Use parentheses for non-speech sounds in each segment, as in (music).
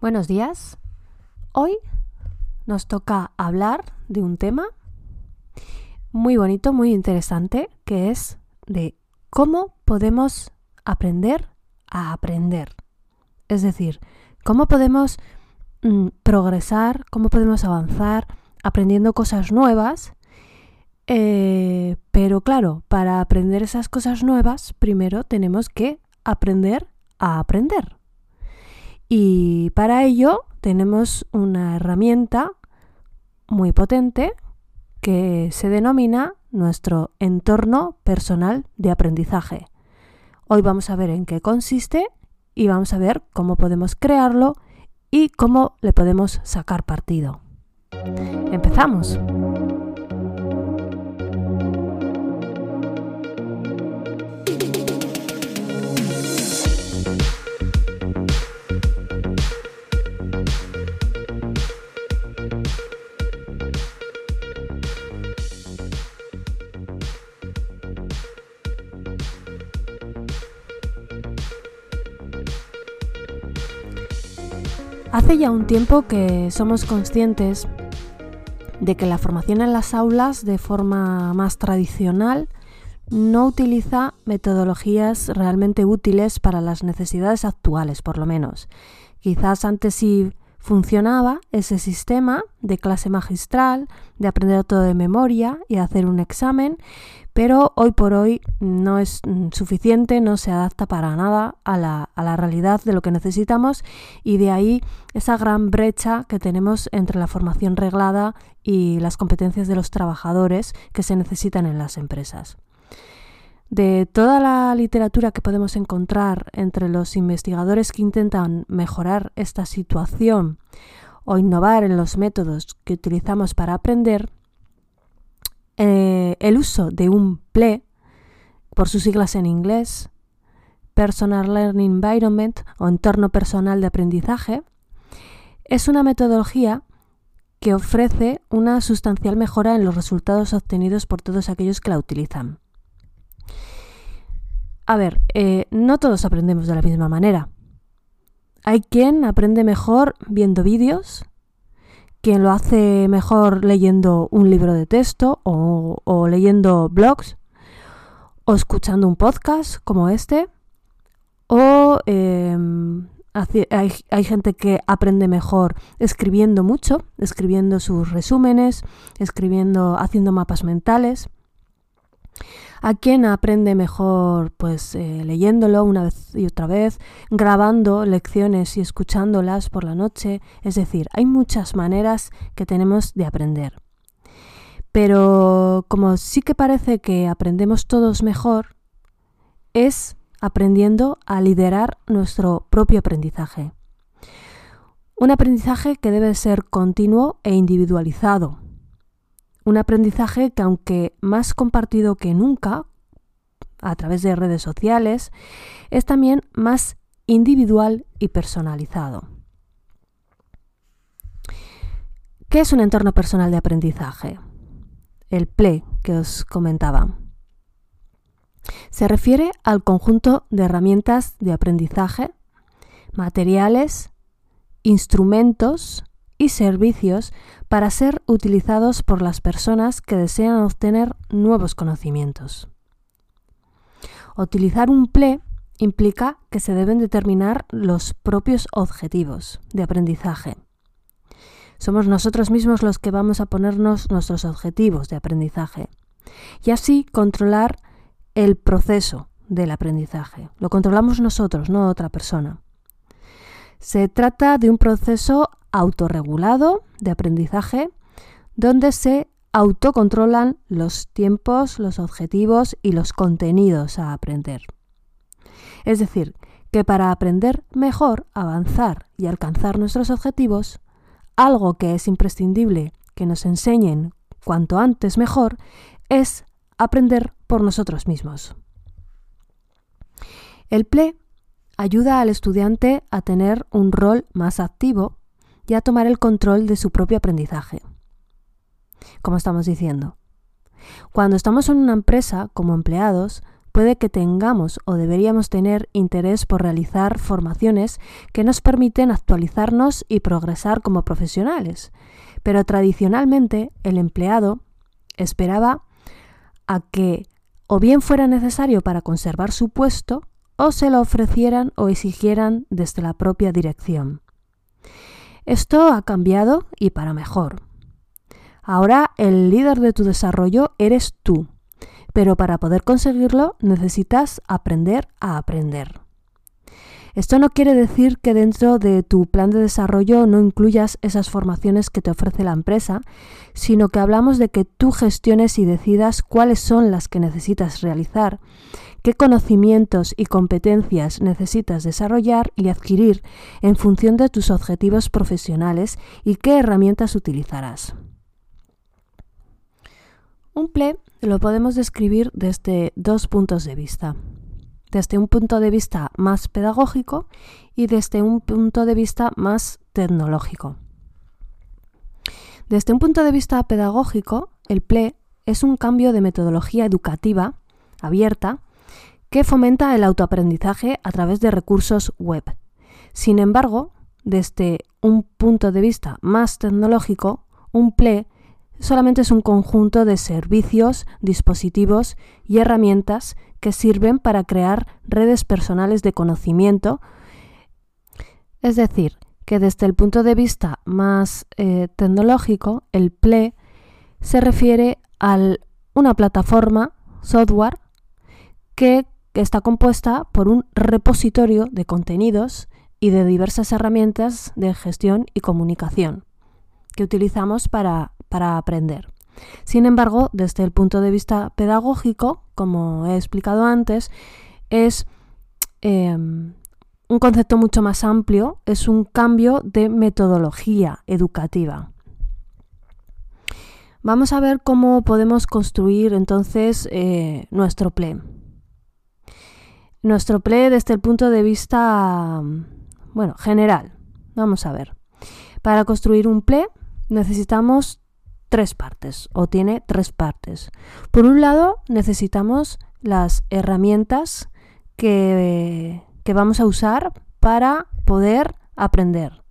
Buenos días. Hoy nos toca hablar de un tema muy bonito, muy interesante, que es de cómo podemos aprender a aprender. Es decir, cómo podemos mm, progresar, cómo podemos avanzar aprendiendo cosas nuevas. Eh, pero claro, para aprender esas cosas nuevas, primero tenemos que aprender a aprender. Y para ello tenemos una herramienta muy potente que se denomina nuestro entorno personal de aprendizaje. Hoy vamos a ver en qué consiste y vamos a ver cómo podemos crearlo y cómo le podemos sacar partido. Empezamos. Hace ya un tiempo que somos conscientes de que la formación en las aulas de forma más tradicional no utiliza metodologías realmente útiles para las necesidades actuales, por lo menos. Quizás antes sí funcionaba ese sistema de clase magistral, de aprender todo de memoria y hacer un examen, pero hoy por hoy no es mm, suficiente, no se adapta para nada a la, a la, realidad de lo que necesitamos y de ahí esa gran brecha que tenemos entre la formación reglada y las competencias de los trabajadores que se necesitan en las empresas. De toda la literatura que podemos encontrar entre los investigadores que intentan mejorar esta situación o innovar en los métodos que utilizamos para aprender, eh, el uso de un PLE, por sus siglas en inglés, Personal Learning Environment o entorno personal de aprendizaje, es una metodología que ofrece una sustancial mejora en los resultados obtenidos por todos aquellos que la utilizan. A ver, eh, no todos aprendemos de la misma manera. Hay quien aprende mejor viendo vídeos, quien lo hace mejor leyendo un libro de texto o, leyendo blogs o escuchando un podcast como este o em, hay, hay, gente que aprende mejor escribiendo mucho, escribiendo sus resúmenes, escribiendo, haciendo mapas mentales a quien aprende mejor pues eh, leyéndolo una vez y otra vez, grabando lecciones y escuchándolas por la noche, es decir, hay muchas maneras que tenemos de aprender. Pero como sí que parece que aprendemos todos mejor, es aprendiendo a liderar nuestro propio aprendizaje. Un aprendizaje que debe ser continuo e individualizado, un aprendizaje que aunque más compartido que nunca a través de redes sociales, es también más individual y personalizado. ¿Qué es un entorno personal de aprendizaje? El PLE que os comentaba. Se refiere al conjunto de herramientas de aprendizaje, materiales, instrumentos y servicios para ser utilizados por las personas que desean obtener nuevos conocimientos. Utilizar un PLE implica que se deben determinar los propios objetivos de aprendizaje. Somos nosotros mismos los que vamos a ponernos nuestros objetivos de aprendizaje y así controlar el proceso del aprendizaje. Lo controlamos nosotros, no otra persona. Se trata de un proceso autorregulado de aprendizaje donde se autocontrolan los tiempos, los objetivos y los contenidos a aprender. Es decir, que para aprender mejor, avanzar y alcanzar nuestros objetivos, algo que es imprescindible que nos enseñen cuanto antes mejor es aprender por nosotros mismos. El PLE ayuda al estudiante a tener un rol más activo y a tomar el control de su propio aprendizaje. Como estamos diciendo. Cuando estamos en una empresa como empleados, puede que tengamos o deberíamos tener interés por realizar formaciones que nos permiten actualizarnos y progresar como profesionales. Pero tradicionalmente el empleado esperaba a que o bien fuera necesario para conservar su puesto o se lo ofrecieran o exigieran desde la propia dirección. Esto ha cambiado y para mejor. Ahora el líder de tu desarrollo eres tú, pero para poder conseguirlo necesitas aprender a aprender. Esto no quiere decir que dentro de tu plan de desarrollo no incluyas esas formaciones que te ofrece la empresa, sino que hablamos de que tú gestiones y decidas cuáles son las que necesitas realizar, qué conocimientos y competencias necesitas desarrollar y adquirir en función de tus objetivos profesionales y qué herramientas utilizarás. Un PLE lo podemos describir desde dos puntos de vista desde un punto de vista más pedagógico y desde un punto de vista más tecnológico. Desde un punto de vista pedagógico, el PLE es un cambio de metodología educativa abierta que fomenta el autoaprendizaje a través de recursos web. Sin embargo, desde un punto de vista más tecnológico, un PLE solamente es un conjunto de servicios, dispositivos y herramientas que sirven para crear redes personales de conocimiento. Es decir, que desde el punto de vista más eh, tecnológico, el PLE se refiere a una plataforma, software, que está compuesta por un repositorio de contenidos y de diversas herramientas de gestión y comunicación que utilizamos para aprender. Sin embargo, desde el punto de vista pedagógico, como he explicado antes, es em, un concepto mucho más amplio, es un cambio de metodología educativa. Vamos a ver cómo podemos construir entonces eh, nuestro PLE. Nuestro PLE desde el punto de vista, bueno, general. Vamos a ver. Para construir un PLE necesitamos tres partes o tiene tres partes. Por un lado, necesitamos las herramientas que, vamos a usar para poder aprender.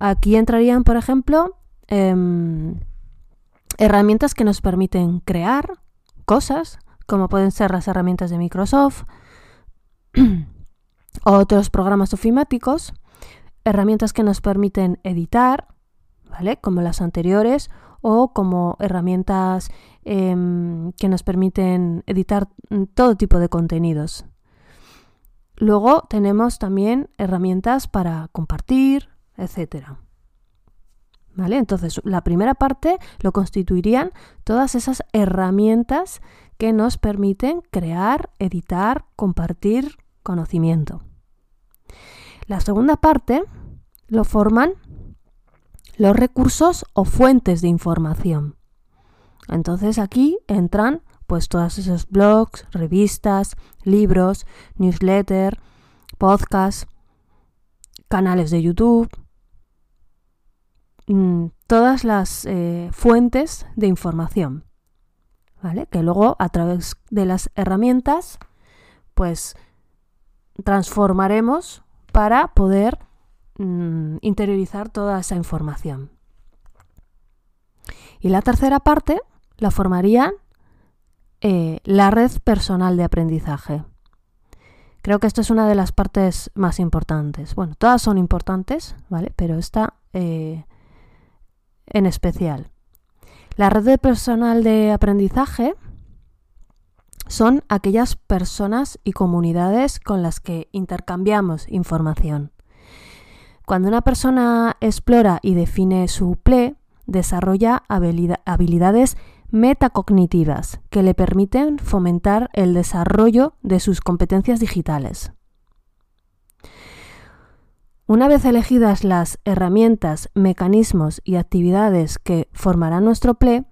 Aquí entrarían, por ejemplo, em, herramientas que nos permiten crear cosas, como pueden ser las herramientas de Microsoft, o (clears throat) otros programas ofimáticos, herramientas que nos permiten editar, ¿vale? Como las anteriores, o como herramientas em, que nos permiten editar todo tipo de contenidos. Luego tenemos también herramientas para compartir, etc. ¿Vale? Entonces, la primera parte lo constituirían todas esas herramientas que nos permiten crear, editar, compartir conocimiento. La segunda parte lo forman los recursos o fuentes de información. Entonces aquí entran pues todos esos blogs, revistas, libros, newsletter, podcasts, canales de YouTube, mm, todas las eh, fuentes de información, ¿vale? Que luego a través de las herramientas pues transformaremos para poder Mm, interiorizar toda esa información. Y la tercera parte la formaría eh, la red personal de aprendizaje. Creo que esto es una de las partes más importantes. Bueno, todas son importantes, ¿vale? Pero esta eh, en especial. La red personal de aprendizaje son aquellas personas y comunidades con las que intercambiamos información. Cuando una persona explora y define su PLE, desarrolla habilidades metacognitivas que le permiten fomentar el desarrollo de sus competencias digitales. Una vez elegidas las herramientas, mecanismos y actividades que formarán nuestro PLE,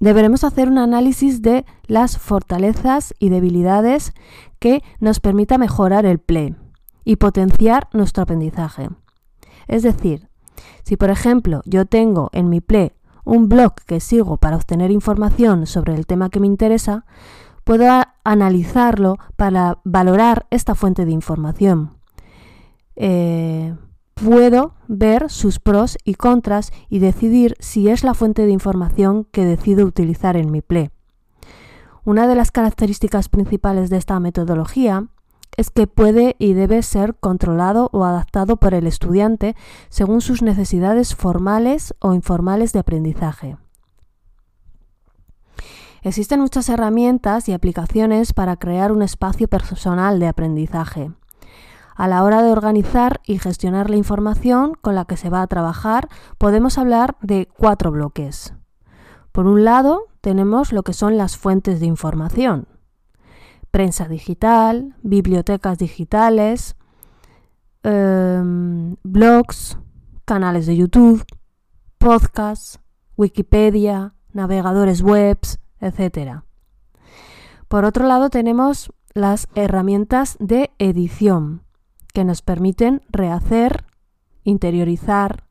deberemos hacer un análisis de las fortalezas y debilidades que nos permita mejorar el PLE y potenciar nuestro aprendizaje. Es decir, si por ejemplo yo tengo en mi PLE un blog que sigo para obtener información sobre el tema que me interesa, puedo analizarlo para valorar esta fuente de información. Eh, puedo ver sus pros y contras y decidir si es la fuente de información que decido utilizar en mi PLE. Una de las características principales de esta metodología es que puede y debe ser controlado o adaptado por el estudiante según sus necesidades formales o informales de aprendizaje. Existen muchas herramientas y aplicaciones para crear un espacio personal de aprendizaje. A la hora de organizar y gestionar la información con la que se va a trabajar, podemos hablar de cuatro bloques. Por un lado, tenemos lo que son las fuentes de información. Prensa digital, bibliotecas digitales, em, blogs, canales de YouTube, podcasts, Wikipedia, navegadores webs, etc. Por otro lado, tenemos las herramientas de edición, que nos permiten rehacer, interiorizar,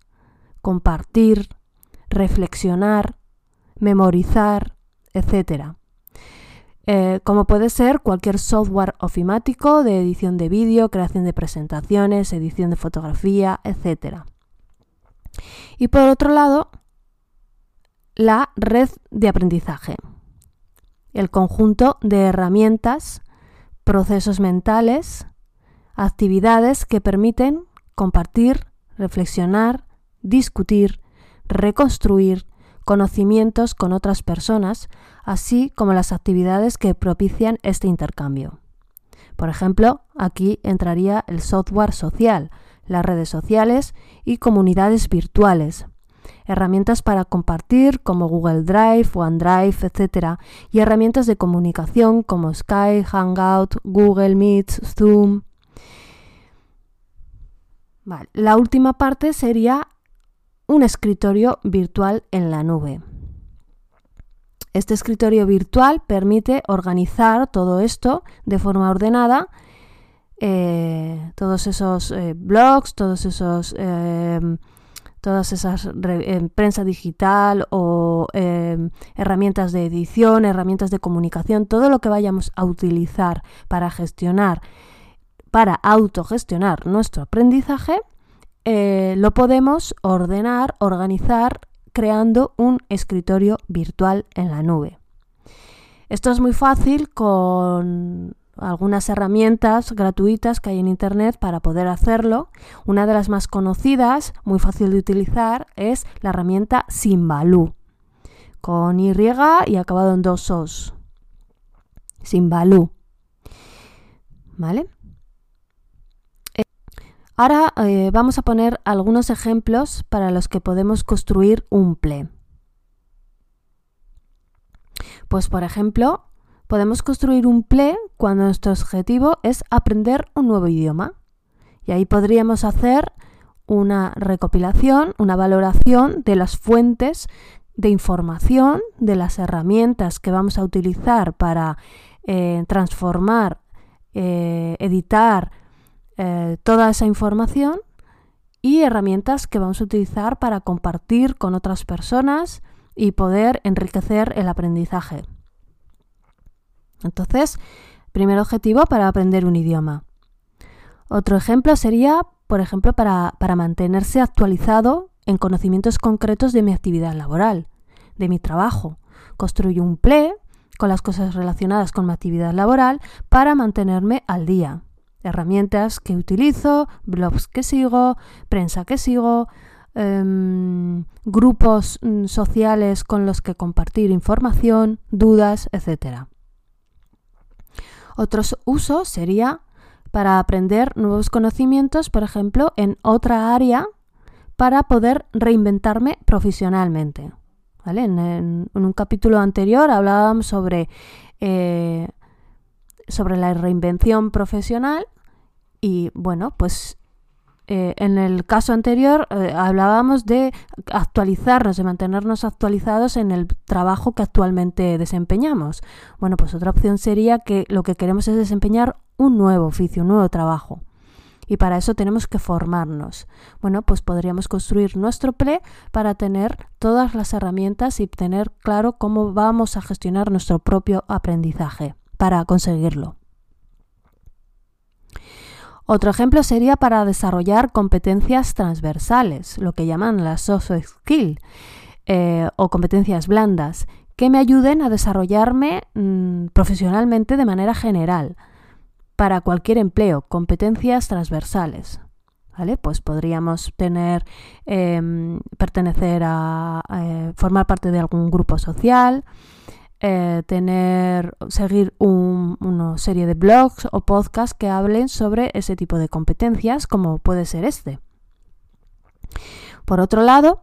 compartir, reflexionar, memorizar, etc. Eh, como puede ser cualquier software ofimático de edición de vídeo, creación de presentaciones, edición de fotografía, etc. Y por otro lado, la red de aprendizaje, el conjunto de herramientas, procesos mentales, actividades que permiten compartir, reflexionar, discutir, reconstruir conocimientos con otras personas, así como las actividades que propician este intercambio. Por ejemplo, aquí entraría el software social, las redes sociales y comunidades virtuales, herramientas para compartir como Google Drive, OneDrive, etc. y herramientas de comunicación como Skype, Hangout, Google Meet, Zoom, la última parte sería un escritorio virtual en la nube. Este escritorio virtual permite organizar todo esto de forma ordenada, eh, todos esos eh, blogs, todos esos, em, todas esas em, prensa digital o em, herramientas de edición, herramientas de comunicación, todo lo que vayamos a utilizar para gestionar para autogestionar nuestro aprendizaje, eh, lo podemos ordenar, organizar, creando un escritorio virtual en la nube. Esto es muy fácil con algunas herramientas gratuitas que hay en Internet para poder hacerlo. Una de las más conocidas, muy fácil de utilizar, es la herramienta Simbaloo, con Y y acabado en dos Os. Simbaloo. ¿Vale? Ahora eh, vamos a poner algunos ejemplos para los que podemos construir un PLE. Pues por ejemplo, podemos construir un PLE cuando nuestro objetivo es aprender un nuevo idioma. Y ahí podríamos hacer una recopilación, una valoración de las fuentes de información, de las herramientas que vamos a utilizar para eh, transformar, eh, editar, eh, toda esa información y herramientas que vamos a utilizar para compartir con otras personas y poder enriquecer el aprendizaje. Entonces, primer objetivo para aprender un idioma. Otro ejemplo sería, por ejemplo, para, para mantenerse actualizado en conocimientos concretos de mi actividad laboral, de mi trabajo. Construyo un PLE con las cosas relacionadas con mi actividad laboral para mantenerme al día herramientas que utilizo, blogs que sigo, prensa que sigo, em, grupos mm, sociales con los que compartir información, dudas, etc. Otros usos sería para aprender nuevos conocimientos, por ejemplo, en otra área para poder reinventarme profesionalmente. En, un capítulo anterior hablábamos sobre, eh, sobre la reinvención profesional y bueno, pues eh, en el caso anterior eh, hablábamos de actualizarnos, de mantenernos actualizados en el trabajo que actualmente desempeñamos. Bueno, pues otra opción sería que lo que queremos es desempeñar un nuevo oficio, un nuevo trabajo. Y para eso tenemos que formarnos. Bueno, pues podríamos construir nuestro PLE para tener todas las herramientas y tener claro cómo vamos a gestionar nuestro propio aprendizaje. Para conseguirlo. Otro ejemplo sería para desarrollar competencias transversales, lo que llaman las soft skills eh, o competencias blandas, que me ayuden a desarrollarme mm, profesionalmente de manera general para cualquier empleo, competencias transversales. ¿Vale? Pues podríamos tener, em, pertenecer a, eh, formar parte de algún grupo social, eh, tener, seguir una serie de blogs o podcasts que hablen sobre ese tipo de competencias, como puede ser este. Por otro lado,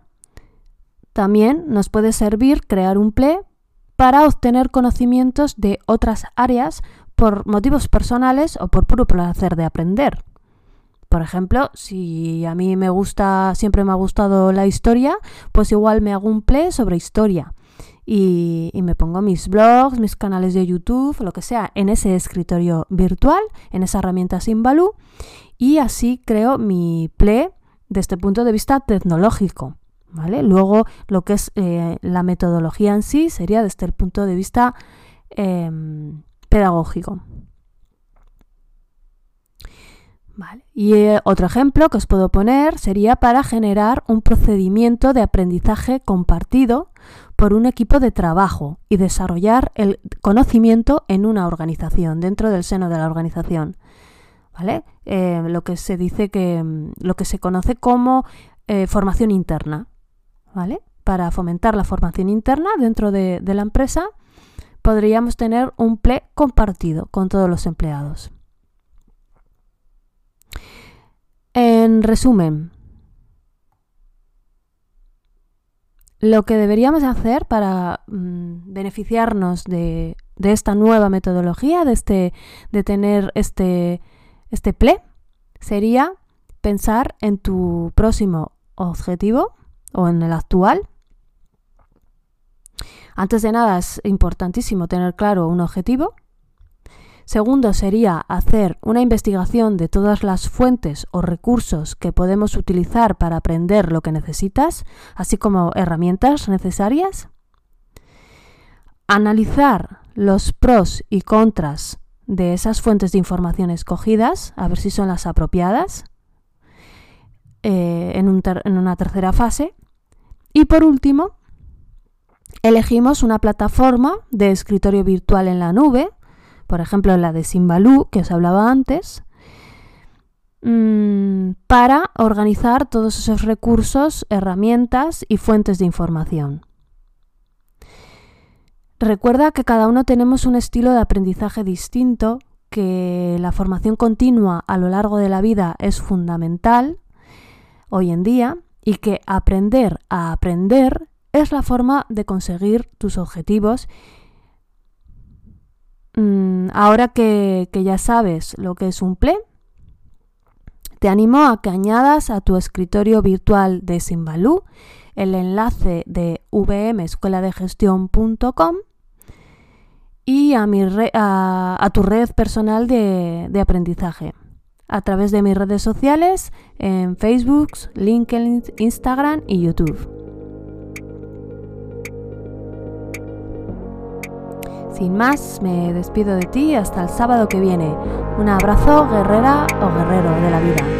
también nos puede servir crear un PLE para obtener conocimientos de otras áreas por motivos personales o por puro placer de aprender. Por ejemplo, si a mí me gusta, siempre me ha gustado la historia, pues igual me hago un play sobre historia y, me pongo mis blogs, mis canales de YouTube, lo que sea, en ese escritorio virtual, en esa herramienta Simbaloo y así creo mi play desde este punto de vista tecnológico. ¿vale? Luego, lo que es eh, la metodología en sí sería desde el punto de vista em, pedagógico. Y eh, otro ejemplo que os puedo poner sería para generar un procedimiento de aprendizaje compartido por un equipo de trabajo y desarrollar el conocimiento en una organización, dentro del seno de la organización. ¿Vale? Eh, lo que se dice que mm, lo que se conoce como formación interna. ¿vale? Para fomentar la formación interna dentro de, la empresa, podríamos tener un PLE compartido con todos los empleados. En resumen, lo que deberíamos hacer para mm, beneficiarnos de, esta nueva metodología, de, este, de tener este, este PLE, sería pensar en tu próximo objetivo o en el actual. Antes de nada es importantísimo tener claro un objetivo. Segundo sería hacer una investigación de todas las fuentes o recursos que podemos utilizar para aprender lo que necesitas, así como herramientas necesarias. Analizar los pros y contras de esas fuentes de información escogidas, a ver si son las apropiadas. Eh, en, en una tercera fase. Y por último, elegimos una plataforma de escritorio virtual en la nube, por ejemplo la de Simbaloo que os hablaba antes, mm, para organizar todos esos recursos, herramientas y fuentes de información. Recuerda que cada uno tenemos un estilo de aprendizaje distinto, que la formación continua a lo largo de la vida es fundamental hoy en día y que aprender a aprender es la forma de conseguir tus objetivos. Mm, ahora que, ya sabes lo que es un PLE, te animo a que añadas a tu escritorio virtual de Simbalú el enlace de vmescueladegestión.com y a, mi a, tu red personal de aprendizaje a través de mis redes sociales en Facebook, LinkedIn, Instagram y YouTube. Sin más, me despido de ti hasta el sábado que viene. Un abrazo, guerrera o guerrero de la vida.